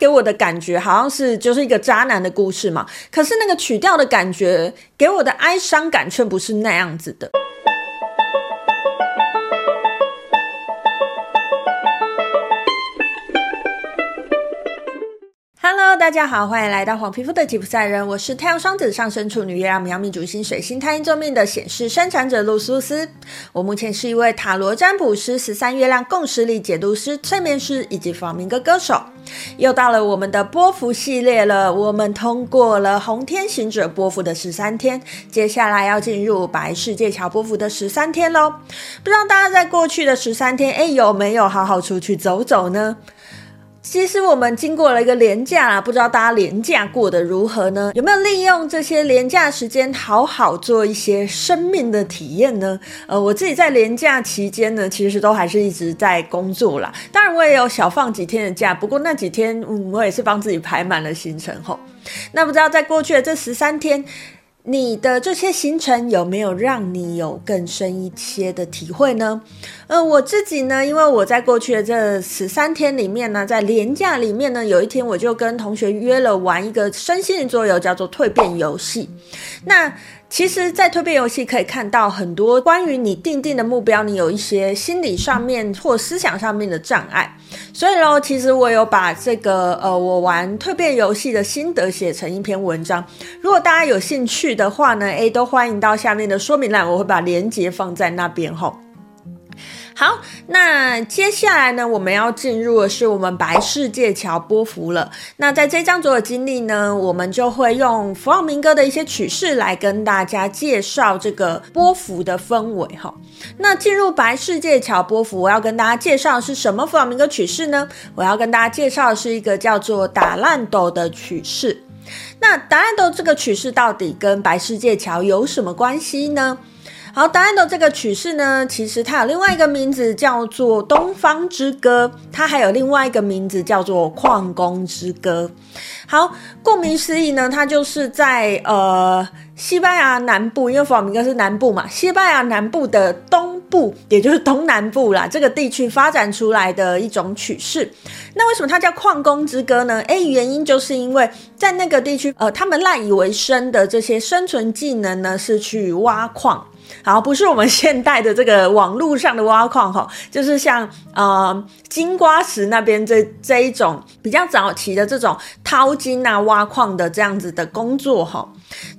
给我的感觉好像是就是一个渣男的故事嘛，可是那个曲调的感觉给我的哀伤感却不是那样子的。大家好，欢迎来到黄皮肤的吉普赛人，我是太阳双子上升处女月亮牡羊命主星水星太阴坐命的显示生产者露苏斯。我目前是一位塔罗占卜师、十三月亮共识力解读师、催眠师以及弗朗明哥歌手。又到了我们的波幅系列了，我们通过了红天行者波幅的十三天，接下来要进入白世界桥波幅的十三天喽。不知道大家在过去的十三天，哎，有没有好好出去走走呢？其实我们经过了一个连假啦，不知道大家连假过得如何呢？有没有利用这些连假时间好好做一些生命的体验呢？呃，我自己在连假期间呢，其实都还是一直在工作啦。当然，我也有小放几天的假，不过那几天，嗯，我也是帮自己排满了行程吼。那不知道在过去的这十三天，你的这些行程有没有让你有更深一些的体会呢？呃，我自己呢，因为我在过去的这十三天里面呢，在连假里面呢，有一天我就跟同学约了玩一个身心灵桌游，叫做蜕变游戏。那其实，在蜕变游戏可以看到很多关于你定定的目标，你有一些心理上面或思想上面的障碍。所以喽，其实我有把这个呃，我玩蜕变游戏的心得写成一篇文章。如果大家有兴趣的话呢，诶，都欢迎到下面的说明栏，我会把链接放在那边吼。好，那接下来呢，我们要进入的是我们白世界桥波幅了。那在这张左的经历呢，我们就会用弗朗明哥的一些曲式来跟大家介绍这个波幅的氛围哈。那进入白世界桥波幅，我要跟大家介绍的是什么弗朗明哥曲式呢？我要跟大家介绍的是一个叫做打烂斗的曲式。那达兰斗这个曲式到底跟白世界桥有什么关系呢？好，答案的这个曲式呢，其实它有另外一个名字叫做东方之歌，它还有另外一个名字叫做矿工之歌。好，顾名思义呢，它就是在呃西班牙南部，因为弗朗明哥是南部嘛，西班牙南部的东部，也就是东南部啦，这个地区发展出来的一种曲式。那为什么它叫矿工之歌呢？诶，原因就是因为在那个地区，呃，他们赖以为生的这些生存技能呢，是去挖矿。好，不是我们现代的这个网络上的挖矿哈，就是像呃金瓜石那边这这一种比较早期的这种淘金啊、挖矿的这样子的工作哈。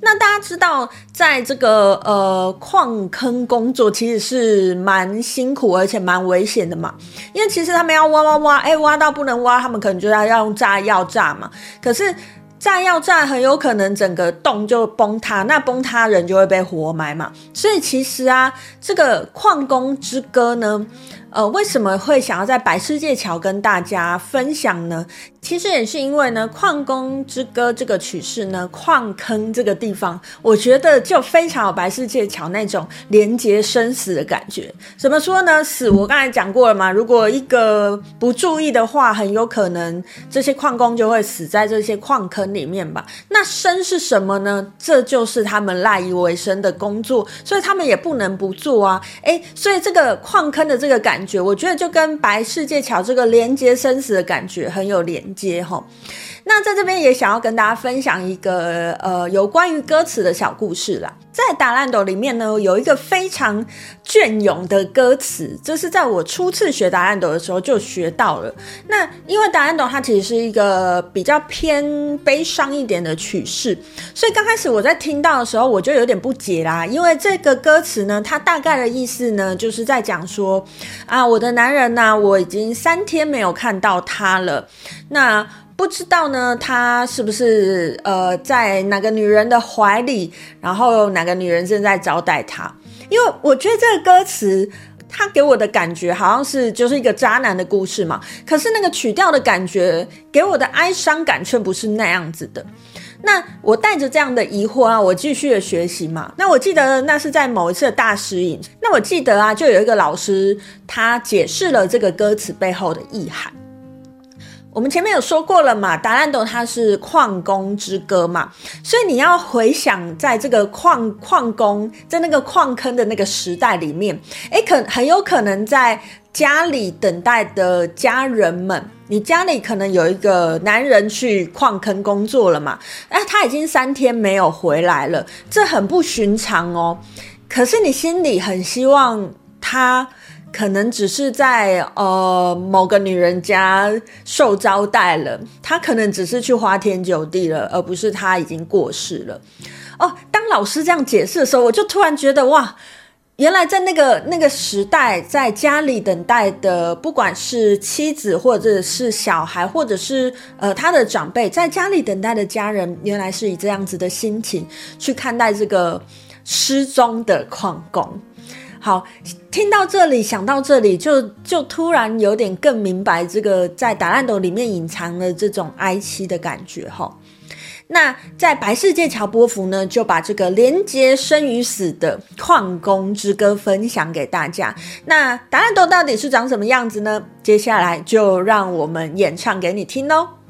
那大家知道，在这个呃矿坑工作其实是蛮辛苦而且蛮危险的嘛，因为其实他们要挖挖挖，哎，挖到不能挖，他们可能就要要用炸药炸嘛，可是。炸药炸很有可能整个洞就崩塌，那崩塌人就会被活埋嘛。所以其实啊，这个矿工之歌呢。呃，为什么会想要在白世界桥跟大家分享呢？其实也是因为呢，矿工之歌这个曲式呢，矿坑这个地方，我觉得就非常有白世界桥那种连接生死的感觉。怎么说呢？死，我刚才讲过了嘛，如果一个不注意的话，很有可能这些矿工就会死在这些矿坑里面吧。那生是什么呢？这就是他们赖以为生的工作，所以他们也不能不做啊。诶，所以这个矿坑的这个感。感觉我觉得就跟白世界桥这个连接生死的感觉很有连接哈。那在这边也想要跟大家分享一个呃有关于歌词的小故事啦。在达兰斗里面呢，有一个非常隽永的歌词，这是在我初次学达兰斗的时候就学到了。那因为达兰斗它其实是一个比较偏悲伤一点的曲式，所以刚开始我在听到的时候，我就有点不解啦。因为这个歌词呢，它大概的意思呢，就是在讲说啊，我的男人呐，我已经三天没有看到他了。那不知道呢，他是不是呃在哪个女人的怀里，然后哪个女人正在招待他？因为我觉得这个歌词，他给我的感觉好像是就是一个渣男的故事嘛。可是那个曲调的感觉给我的哀伤感却不是那样子的。那我带着这样的疑惑啊，我继续的学习嘛。那我记得那是在某一次的大师影，那我记得啊，就有一个老师他解释了这个歌词背后的意涵。我们前面有说过了嘛，达兰朵他是矿工之歌嘛，所以你要回想在这个矿矿工在那个矿坑的那个时代里面，诶，可很有可能在家里等待的家人们，你家里可能有一个男人去矿坑工作了嘛，哎，他已经三天没有回来了，这很不寻常哦。可是你心里很希望他。可能只是在呃某个女人家受招待了，他可能只是去花天酒地了，而不是他已经过世了。哦，当老师这样解释的时候，我就突然觉得哇，原来在那个那个时代，在家里等待的，不管是妻子或者是小孩，或者是呃他的长辈，在家里等待的家人，原来是以这样子的心情去看待这个失踪的矿工。好，听到这里，想到这里，就就突然有点更明白这个在达兰斗里面隐藏的这种哀凄的感觉哈。那在白世界乔波福呢，就把这个连接生与死的矿工之歌分享给大家。那达兰斗到底是长什么样子呢？接下来就让我们演唱给你听喽。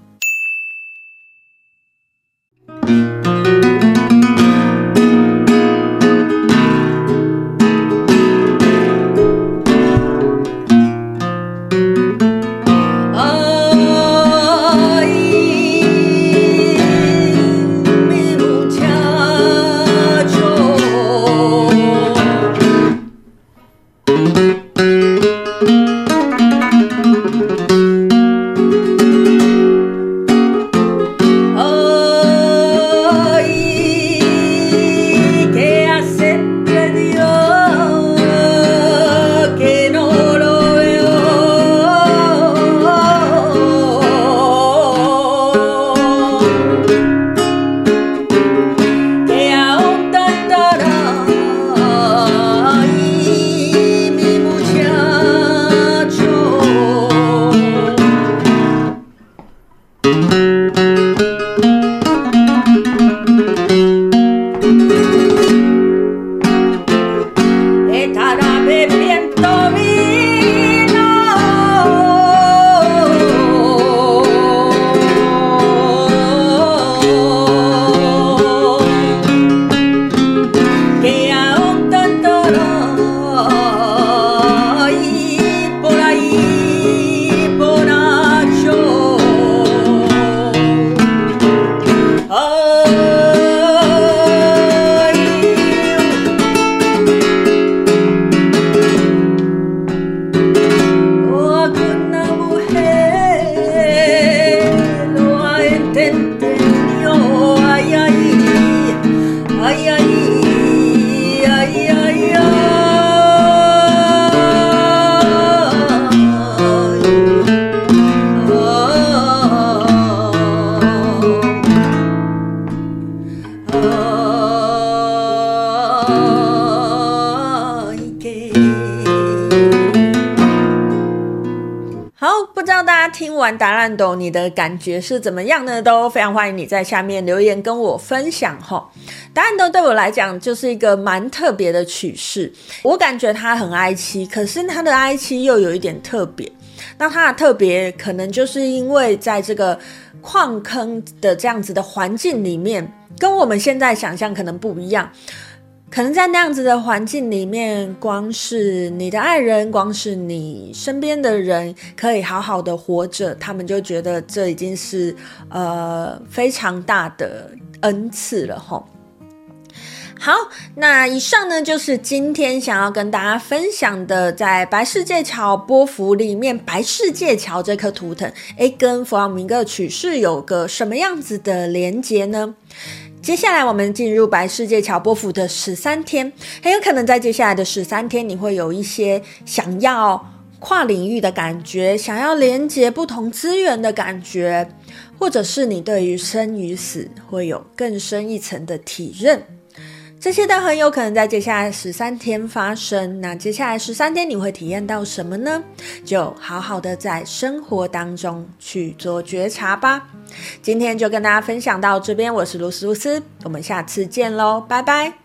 完达兰斗，你的感觉是怎么样呢？都非常欢迎你在下面留言跟我分享哈。答案都对我来讲就是一个蛮特别的曲式，我感觉它很哀凄，可是它的哀凄又有一点特别。那它的特别可能就是因为在这个矿坑的这样子的环境里面，跟我们现在想象可能不一样。可能在那样子的环境里面，光是你的爱人，光是你身边的人可以好好的活着，他们就觉得这已经是呃非常大的恩赐了吼。好，那以上呢就是今天想要跟大家分享的，在白世界桥波符里面，白世界桥这颗图腾，诶，跟弗朗明哥曲式有个什么样子的连结呢？接下来我们进入白世界乔波府的十三天，很有可能在接下来的十三天，你会有一些想要跨领域的感觉，想要连接不同资源的感觉，或者是你对于生与死会有更深一层的体认。这些都很有可能在接下来十三天发生。那接下来十三天你会体验到什么呢？就好好的在生活当中去做觉察吧。今天就跟大家分享到这边，我是露丝露丝，我们下次见喽，拜拜。